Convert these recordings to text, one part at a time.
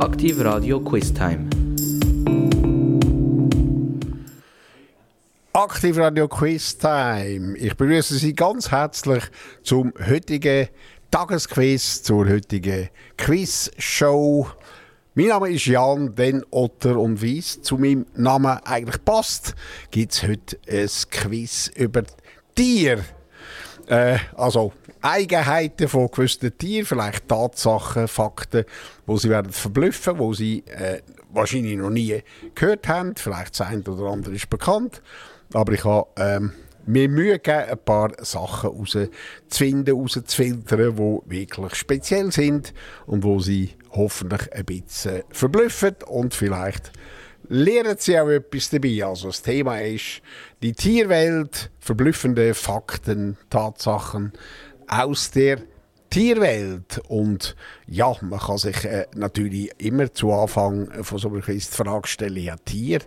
Aktiv Radio Quiz Time. Aktiv Radio Quiz Time. Ich begrüße Sie ganz herzlich zum heutigen Tagesquiz, zur heutigen Quiz-Show. Mein Name ist Jan, den Otter und Weiss. Zu meinem Namen eigentlich passt, gibt es heute ein Quiz über Tiere. Äh, also Eigenheiten von gewissen Tieren, vielleicht Tatsachen, Fakten, wo sie werden verblüffen, wo sie äh, wahrscheinlich noch nie gehört haben. Vielleicht das eine oder andere ist bekannt. Aber ich habe ähm, mir Mühe gegeben, ein paar Sachen herauszufinden, herauszufiltern, die wirklich speziell sind und wo sie hoffentlich ein bisschen verblüffen und vielleicht lernen Sie auch etwas dabei. Also das Thema ist die Tierwelt, verblüffende Fakten, Tatsachen aus der Tierwelt. Und ja, man kann sich äh, natürlich immer zu Anfang von so einer Quiz die Frage stellen, ja, Tier,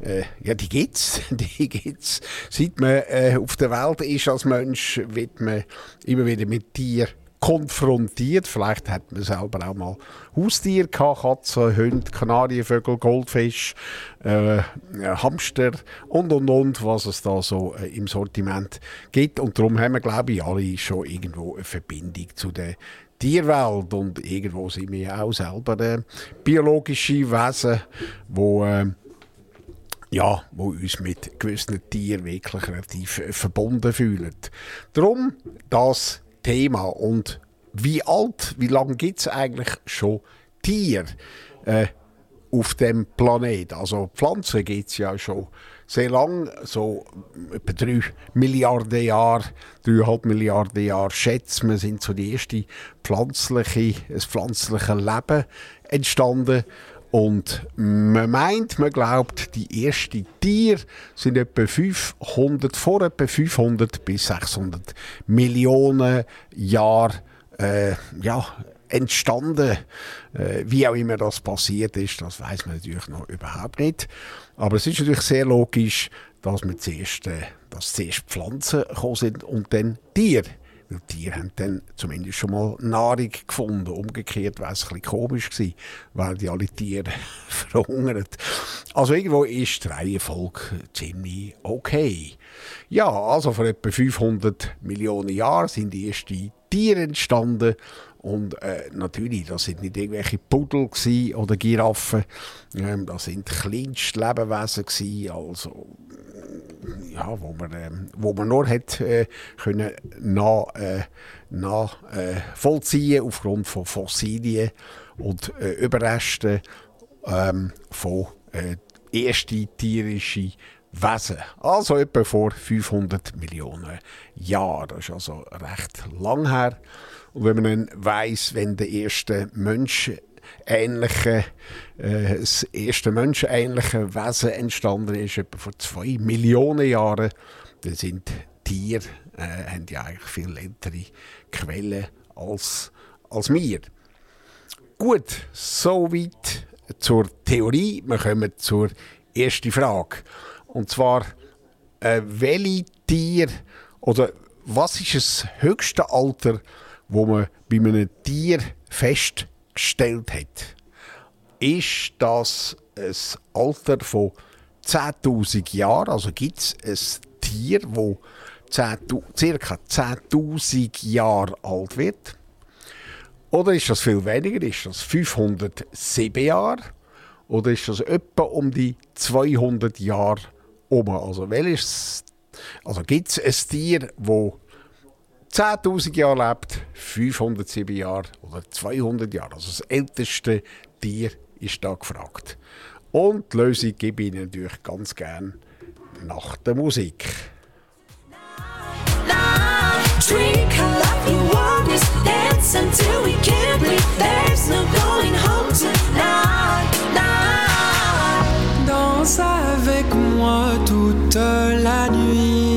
äh, ja, die gibt's, die gibt's. Seit man äh, auf der Welt ist als Mensch, wird man immer wieder mit Tieren konfrontiert. Vielleicht hat man selber auch mal Haustiere gehabt, Katzen, Hunde, Kanarienvögel, Goldfisch, äh, Hamster und und und, was es da so äh, im Sortiment gibt. Und darum haben wir, glaube ich, alle schon irgendwo eine Verbindung zu der Tierwelt und irgendwo sind wir ja auch selber äh, biologische Wesen, wo äh, ja, wo uns mit gewissen Tieren wirklich relativ äh, verbunden fühlen. Darum das Thema. Und wie alt, wie lange gibt es eigentlich schon Tiere äh, auf dem Planet? Also Pflanzen gibt es ja schon sehr lang, so etwa 3 Milliarden Jahre, 3,5 Milliarden Jahre schätzt man, sind so die erste pflanzliche, das pflanzliche Leben entstanden. Und man meint, man glaubt, die ersten Tiere sind etwa 500, vor etwa 500 bis 600 Millionen Jahren äh, ja, entstanden. Äh, wie auch immer das passiert ist, das weiß man natürlich noch überhaupt nicht. Aber es ist natürlich sehr logisch, dass, wir zuerst, äh, dass zuerst Pflanzen gekommen sind und dann Tiere. Die haben dann zumindest schon mal Nahrung gefunden. Umgekehrt wäre es ein bisschen komisch gewesen, weil die alle Tiere verhungern. Also irgendwo ist die Reihenfolge ziemlich okay. Ja, also vor etwa 500 Millionen Jahren sind die ersten Tiere entstanden. Und äh, natürlich, das sind nicht irgendwelche Pudel oder Giraffen. Ähm, das sind kleinste Lebewesen gewesen, also ja, wo man, äh, wo man nur hat, äh, können nach, äh, nach äh, vollziehen aufgrund von Fossilien und äh, Überresten ähm, von äh, ersten tierischen Wesen. Also etwa vor 500 Millionen Jahren. Das ist also recht lang her. Und wenn man dann weiss, wenn der erste Mensch ähnliche, äh, das erste menschenähnliche Wesen entstanden ist, etwa vor zwei Millionen Jahren. Dann sind Tiere, äh, haben ja eigentlich viel ältere Quellen als, als wir. Gut, soweit zur Theorie. Wir kommen zur ersten Frage. Und zwar, äh, welche Tier oder was ist das höchste Alter, wo man bei einem Tier fest gestellt hat, ist das ein Alter von 10.000 Jahren. Also gibt es ein Tier, das ca. 10.000 Jahre alt wird. Oder ist das viel weniger? Ist das 507 Jahre? Oder ist das etwa um die 200 Jahre um? Also, also gibt es ein Tier, das 10.000 Jahre lebt, 507 Jahre oder 200 Jahre. Also das älteste Tier ist da gefragt. Und die Lösung gebe ich Ihnen natürlich ganz gern nach der Musik. Drink a love you want is dance until we can't breathe. There's no going home tonight. Danse avec moi toute la nuit.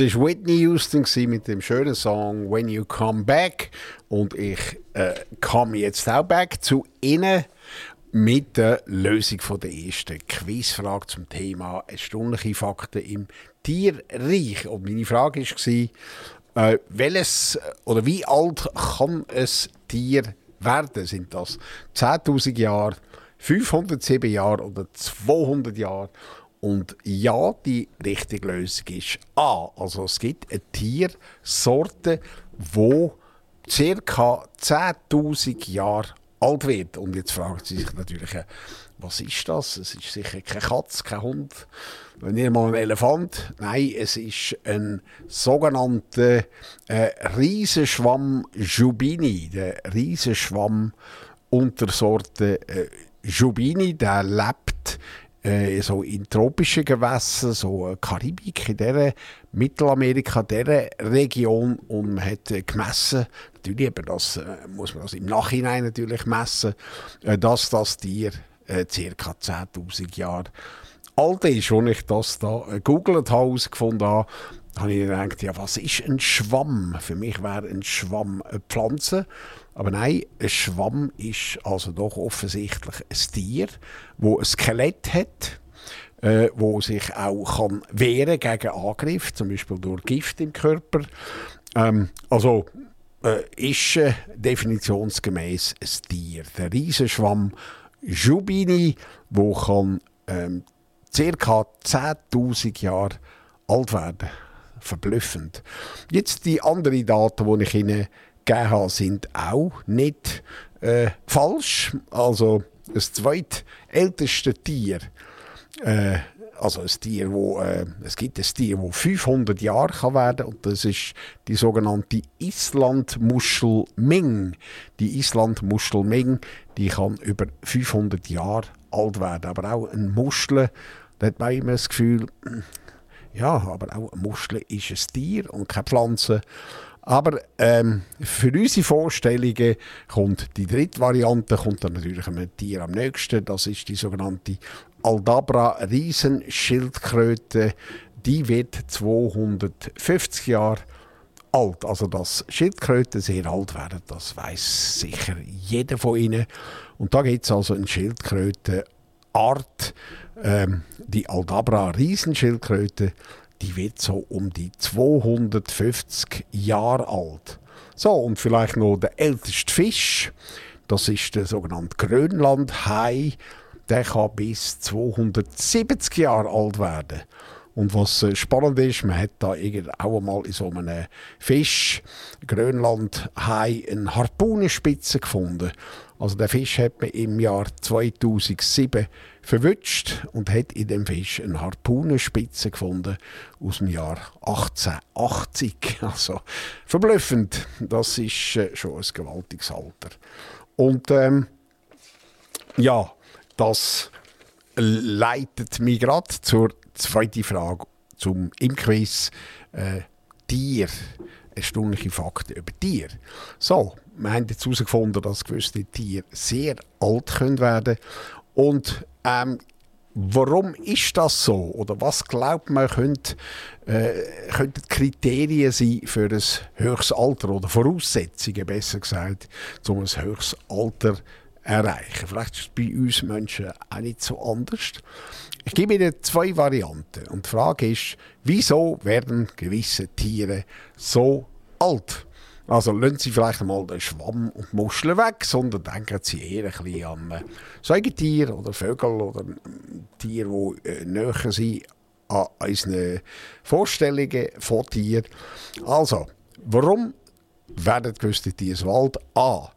Ist Whitney Houston mit dem schönen Song When You Come Back. Und ich äh, komme jetzt auch back zu Ihnen mit der Lösung von der ersten Quizfrage zum Thema erstaunliche Fakten im Tierreich. Und meine Frage war, äh, welches oder wie alt kann ein Tier werden? Sind das 10.000 Jahre, 507 Jahre oder 200 Jahre? Und ja, die richtige Lösung ist A. Also es gibt eine Tiersorte, wo ca. 10.000 Jahre alt wird. Und jetzt fragt sie sich natürlich, äh, was ist das? Es ist sicher keine Katze, kein Hund, nicht mal ein Elefant. Nein, es ist ein sogenannter äh, Riesenschwamm Jubini. Der Riesenschwamm Untersorte äh, Jubini, der lebt äh, so in tropischen Gewässern, so äh, Karibik, in dieser Mittelamerika, dieser Region und man hat äh, gemessen, natürlich aber das äh, muss man das im Nachhinein natürlich messen, äh, dass das Tier äh, ca. 10'000 Jahre alt ist. Als ich das da äh, gegoogelt habe, herausgefunden habe, habe ich gedacht, ja, was ist ein Schwamm? Für mich wäre ein Schwamm eine Pflanze. Aber nein, ein Schwamm ist also doch offensichtlich ein Tier, wo ein Skelett hat, äh, wo sich auch kann wehren gegen Angriff, zum Beispiel durch Gift im Körper. Ähm, also äh, ist äh, definitionsgemäß ein Tier. Der Riesenschwamm Jubini, wo kann ähm, ca. 10.000 Jahre alt werden. Verblüffend. Jetzt die anderen Daten, die ich Ihnen gegeben habe, sind auch nicht äh, falsch. Also das zweitälteste Tier, äh, also ein Tier, wo, äh, es gibt ein Tier, das 500 Jahre kann werden und das ist die sogenannte Islandmuschel Ming. Die Islandmuschel Ming, die kann über 500 Jahre alt werden. Aber auch ein Muschel, da hat man immer das Gefühl, ja, aber auch eine Muschel ist ein Tier und keine Pflanze. Aber ähm, für unsere Vorstellungen kommt die dritte Variante, kommt dann natürlich einem Tier am nächsten. Das ist die sogenannte Aldabra Riesenschildkröte. Die wird 250 Jahre alt. Also dass Schildkröten sehr alt werden, das weiß sicher jeder von Ihnen. Und da gibt es also eine Schildkrötenart, ähm, die Aldabra Riesenschildkröte die wird so um die 250 Jahre alt. So, und vielleicht noch der älteste Fisch, das ist der sogenannte Grönlandhai. Der kann bis 270 Jahre alt werden. Und was äh, spannend ist, man hat da auch einmal in so einem Fisch, Grönlandhai, eine Harpunenspitze gefunden. Also der Fisch hat man im Jahr 2007 verwünscht und hat in dem Fisch eine Harpunenspitze gefunden aus dem Jahr 1880. Also verblüffend, das ist äh, schon ein gewaltiges Alter. Und ähm, ja, das leitet mich gerade zur zweiten Frage zum im Quiz äh, Tier. Erstaunliche Fakten über Tier. So, wir haben jetzt herausgefunden, dass gewisse Tiere sehr alt können werden und ähm, warum ist das so? Oder was glaubt man, könnte, äh, könnten Kriterien sein für ein höchstes Alter oder Voraussetzungen, besser gesagt, um ein höchstes Alter zu erreichen? Vielleicht ist es bei uns Menschen auch nicht so anders. Ich gebe Ihnen zwei Varianten. Und die Frage ist, wieso werden gewisse Tiere so alt? Also lassen Sie vielleicht einmal den Schwamm und die Muscheln weg, sondern denken Sie eher ein bisschen an äh, Säugetiere oder Vögel oder Tiere, die äh, näher sind an unseren Vorstellungen von Tieren. Also, warum werden gewisse Tiere so alt? A.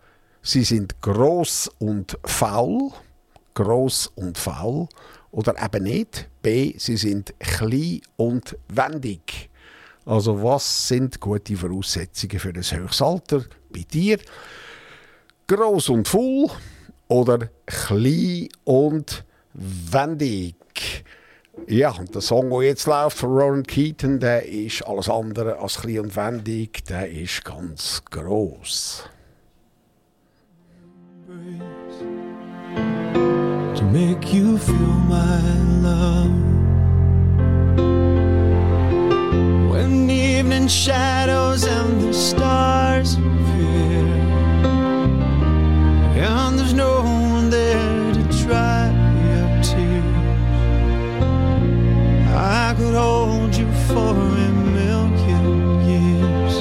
Sie sind gross und faul. Gross und faul. Oder eben nicht. B. Sie sind klein und wendig. Also was sind gute Voraussetzungen für ein höchstes Alter bei dir? Gross und voll oder klein und wendig? Ja, und der Song, der jetzt läuft von Ronan Keaton, der ist alles andere als klein und wendig, der ist ganz embrace to make you feel my love. When evening shadows and the stars appear, and there's no one there to dry your tears, I could hold you for a million years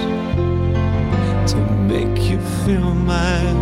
to make you feel my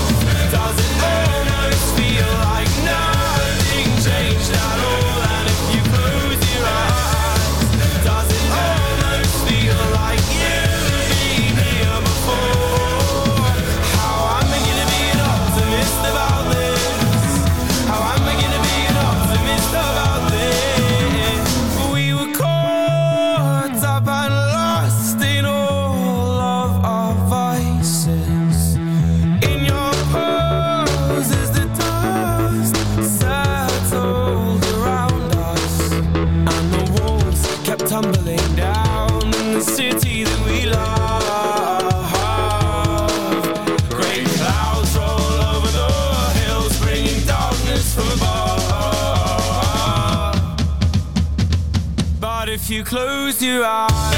close your eyes.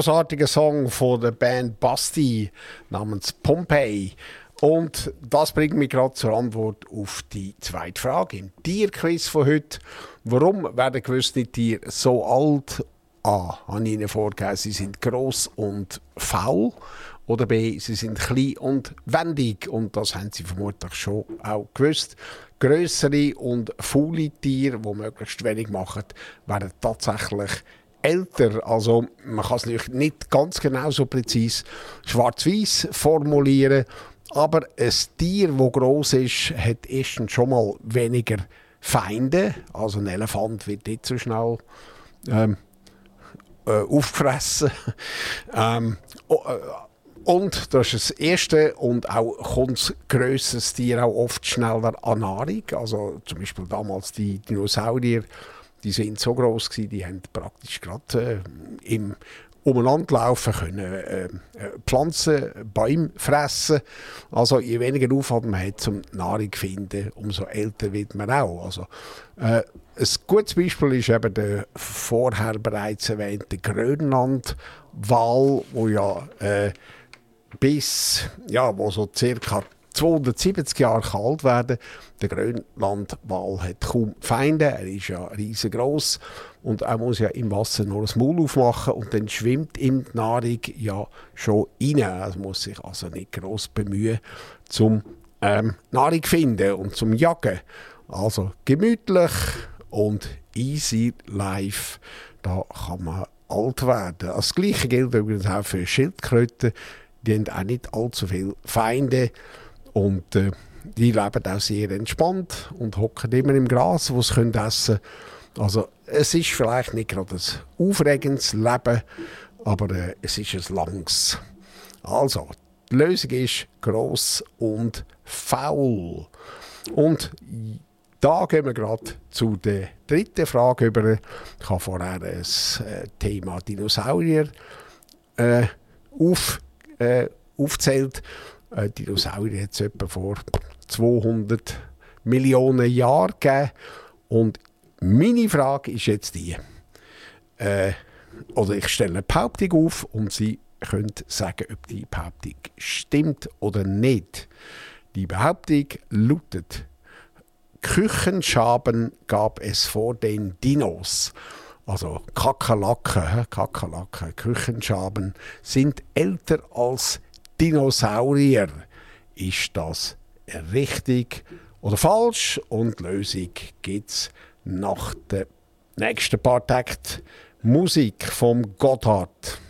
Großartiger Song von der Band Basti namens Pompeii. Und das bringt mich gerade zur Antwort auf die zweite Frage im Tierquiz von heute. Warum werden gewisse Tiere so alt? A. Habe ich Ihnen vorgegeben, sie sind gross und faul. Oder B. Sie sind klein und wendig. Und das haben Sie vermutlich schon auch gewusst. Grössere und faule Tiere, die möglichst wenig machen, werden tatsächlich älter. Also man kann es nicht ganz genau so präzise schwarz-weiß formulieren, aber ein Tier, das gross ist, hat erstens schon mal weniger Feinde. Also ein Elefant wird nicht so schnell ähm, äh, aufgefressen. ähm, o- äh, und das ist das Erste und auch kommt grösseres Tier auch oft schneller an Nahrung. Also zum Beispiel damals die Dinosaurier, die sind so groß gewesen, die haben praktisch gerade äh, im Umeinanderlaufen können äh, äh, Pflanzen, Bäume fressen. Also je weniger Aufwand man hat zum Nahrung finden, umso älter wird man auch. Also, äh, ein gutes Beispiel ist eben der vorher bereits erwähnte Grönlandwal, wo ja äh, bis, ja, wo so circa 270 Jahre alt werden. Der Grönlandwal hat kaum Feinde, er ist ja riesengroß und er muss ja im Wasser nur das Maul aufmachen und dann schwimmt ihm die Nahrung ja schon rein. Er muss sich also nicht groß bemühen, zum ähm, Nahrung finden und zum Jagen. Also gemütlich und easy life, da kann man alt werden. Das Gleiche gilt übrigens auch für Schildkröten. Die haben auch nicht allzu viele Feinde und äh, die leben auch sehr entspannt und hocken immer im Gras, wo sie können essen können. Also es ist vielleicht nicht gerade ein aufregendes Leben, aber äh, es ist ein langes. Also, die Lösung ist gross und faul. Und da gehen wir gerade zu der dritten Frage über. Ich habe vorher das äh, Thema Dinosaurier äh, auf, äh, aufzählt. Äh, Dinosaurier hat es etwa vor 200 Millionen Jahren gegeben. Und meine Frage ist jetzt die. Äh, oder ich stelle eine Behauptung auf und Sie können sagen, ob die Behauptung stimmt oder nicht. Die Behauptung lautet, Küchenschaben gab es vor den Dinos. Also Kakerlaken? Kakerlaken, Küchenschaben sind älter als Dinosaurier. Ist das richtig oder falsch? Und die Lösung gibt es nach den nächsten paar Takten Musik vom Gotthard.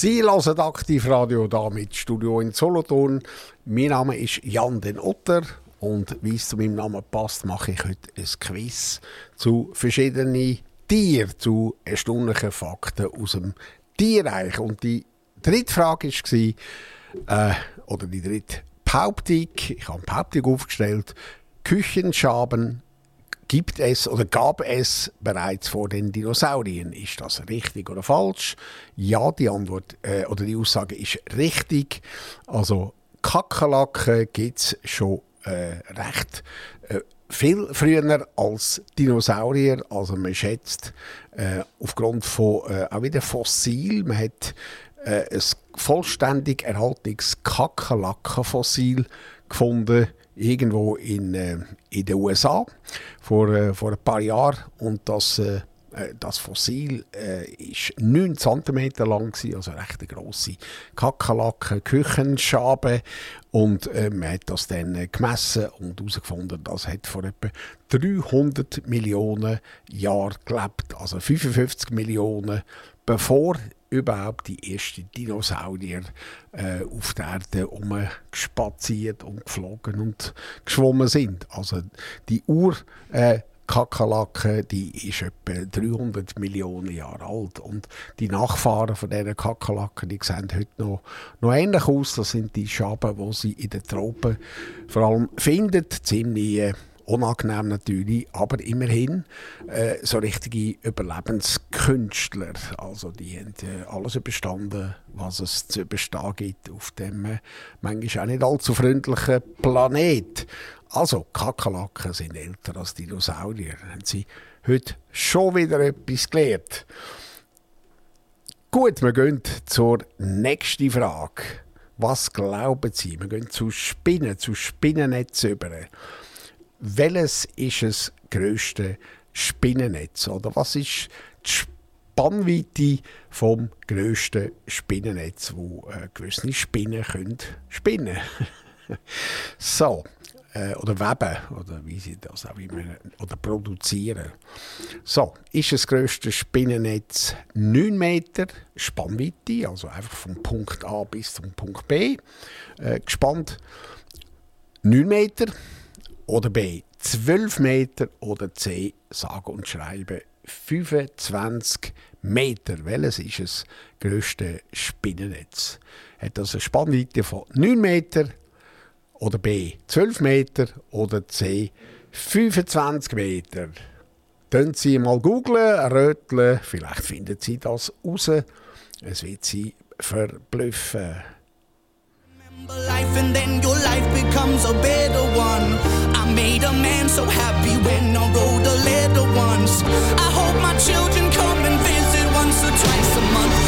Sie hören Aktivradio da mit Studio in Solothurn. Mein Name ist Jan den Otter und wie es zu meinem Namen passt, mache ich heute ein Quiz zu verschiedenen Tieren, zu erstaunlichen Fakten aus dem Tierreich. Und die dritte Frage war, äh, oder die dritte Behauptung, ich habe eine Behauptung aufgestellt, Küchenschaben gibt es oder gab es bereits vor den Dinosauriern. Ist das richtig oder falsch? Ja, die Antwort äh, oder die Aussage ist richtig. Also Kakerlaken gibt es schon äh, recht äh, viel früher als Dinosaurier. Also man schätzt äh, aufgrund von äh, auch wieder Fossil, man hat äh, ein vollständig erhaltenes Kakerlakenfossil gefunden irgendwo in, in den USA vor, äh, vor ein paar Jahren. Und das, äh, äh, das Fossil äh, ist 9 cm lang, gewesen, also recht grosse Kakerlaken, Küchenschabe. Und äh, man hat das dann äh, gemessen und herausgefunden, das hat vor etwa 300 Millionen Jahren gelebt, also 55 Millionen bevor überhaupt die ersten Dinosaurier äh, auf der Erde umgespaziert und geflogen und geschwommen sind. Also die Ur äh, Kakerlake, die ist etwa 300 Millionen Jahre alt und die Nachfahren von dieser Kakerlaken, die sehen heute noch, noch ähnlich aus. Das sind die Schaben, die sie in den Tropen vor allem findet, ziemlich äh, unangenehm natürlich, aber immerhin äh, so richtige Überlebenskünstler. Also die haben äh, alles überstanden, was es zu überstehen gibt auf dem äh, manchmal auch nicht allzu freundlichen Planet. Also Kakerlaken sind älter als Dinosaurier. Haben sie heute schon wieder etwas gelernt. Gut, wir gehen zur nächsten Frage. Was glauben Sie? Wir gehen zu Spinnen, zu Spinnennetzen über. Welches ist das grösste Spinnennetz? Oder was ist die Spannweite vom grössten Spinnennetz, wo äh, gewisse Spinnen können spinnen So, äh, oder weben, oder wie sie das auch immer, oder produzieren. So, ist das grösste Spinnennetz 9 Meter Spannweite, also einfach vom Punkt A bis zum Punkt B äh, gespannt. 9 Meter oder B 12 Meter oder C sage und schreibe 25 Meter. Welches ist das grösste Spinnennetz? Hat das eine Spannweite von 9 Meter oder B 12 Meter oder C 25 Meter? Können Sie mal googlen, röteln, vielleicht finden Sie das raus. Es wird Sie verblüffen. Life and then your life becomes a better one. I made a man so happy when I wrote the letter once. I hope my children come and visit once or twice a month.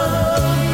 love.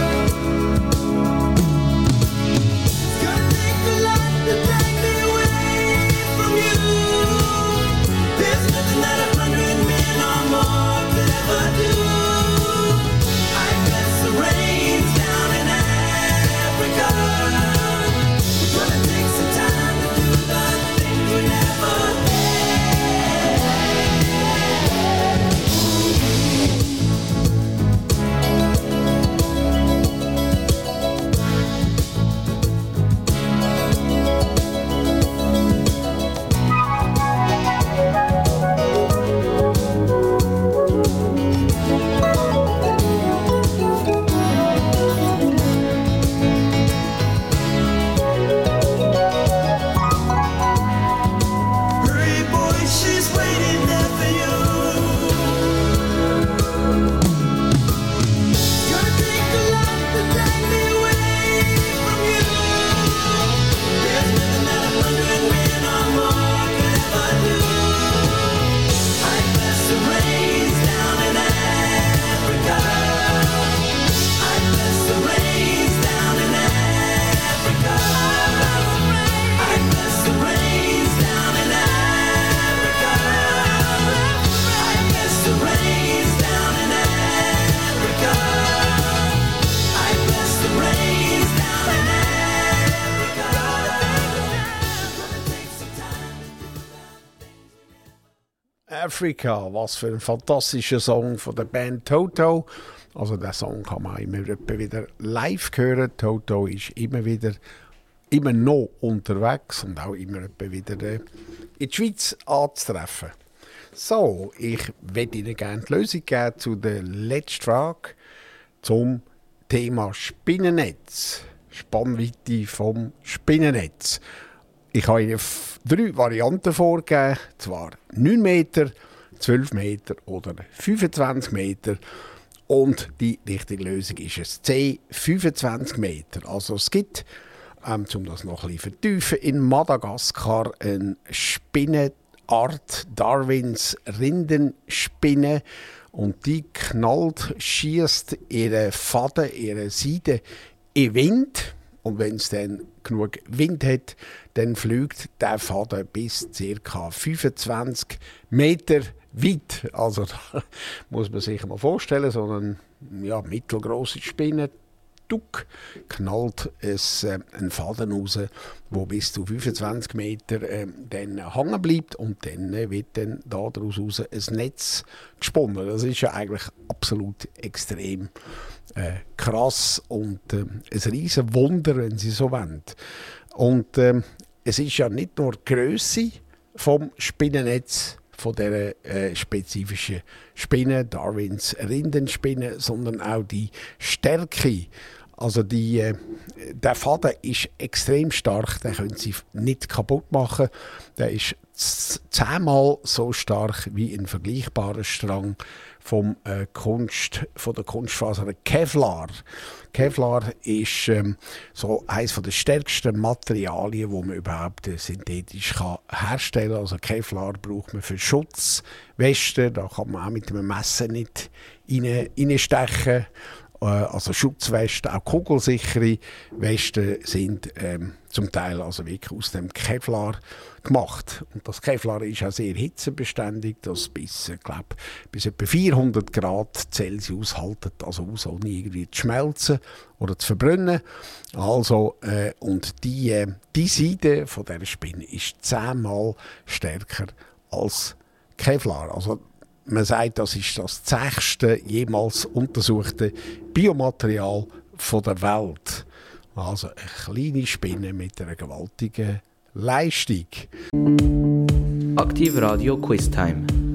Africa, was für ein fantastischer Song von der Band Toto. Also den Song kann man immer wieder live hören. Toto ist immer wieder, immer noch unterwegs und auch immer wieder äh, in die Schweiz anzutreffen. So, ich werde Ihnen gerne die Lösung geben zu der letzten Frage zum Thema Spinnennetz. Spannweite vom Spinnennetz. Ich habe Ihnen drei Varianten vorgegeben, zwar 9 Meter, 12 Meter oder 25 Meter. Und die richtige Lösung ist es C, 25 Meter. Also es gibt, ähm, um das noch ein bisschen vertiefen, in Madagaskar eine Spinnenart, Darwins Rindenspinne. Und die knallt, schießt ihre Faden, ihre Seide in Wind. Und wenn es dann genug Wind hat, dann fliegt der Faden bis ca. 25 Meter weit. Also da muss man sich mal vorstellen, so eine ja, mittelgroße Spinne Duck knallt es, äh, ein Faden raus, wo bis zu 25 Meter äh, dann hängen bleibt und dann äh, wird dann da daraus raus ein Netz gesponnen. Das ist ja eigentlich absolut extrem äh, krass und äh, ein riesen Wunder, wenn Sie so wollen. Und ähm, es ist ja nicht nur die Grösse vom Spinnennetz von der äh, spezifischen Spinne, Darwins Rindenspinne, sondern auch die Stärke. Also die, äh, der Faden ist extrem stark, den können Sie nicht kaputt machen. Der ist zehnmal so stark wie ein vergleichbarer Strang vom äh, Kunst, von der Kunstfaser Kevlar. Kevlar ist ähm, so eines der stärksten Materialien, wo man überhaupt äh, synthetisch kann herstellen kann. Also Kevlar braucht man für Schutzwesten, da kann man auch mit einem Messer nicht rein, reinstechen. Äh, Also Schutzwesten, auch kugelsichere Westen sind ähm, zum Teil also wirklich aus dem Kevlar gemacht. Und das Kevlar ist auch sehr hitzebeständig, das bis, äh, glaub, bis etwa 400 Grad Celsius haltet, also aus, ohne irgendwie zu schmelzen oder zu verbrennen. Also, äh, und die, äh, die Seite von dieser Spinne ist zehnmal stärker als Kevlar. Also man sagt, das ist das zächste jemals untersuchte Biomaterial der Welt. Also eine kleine Spinne mit einer gewaltigen Leistung. Aktiv Radio Quiz Time.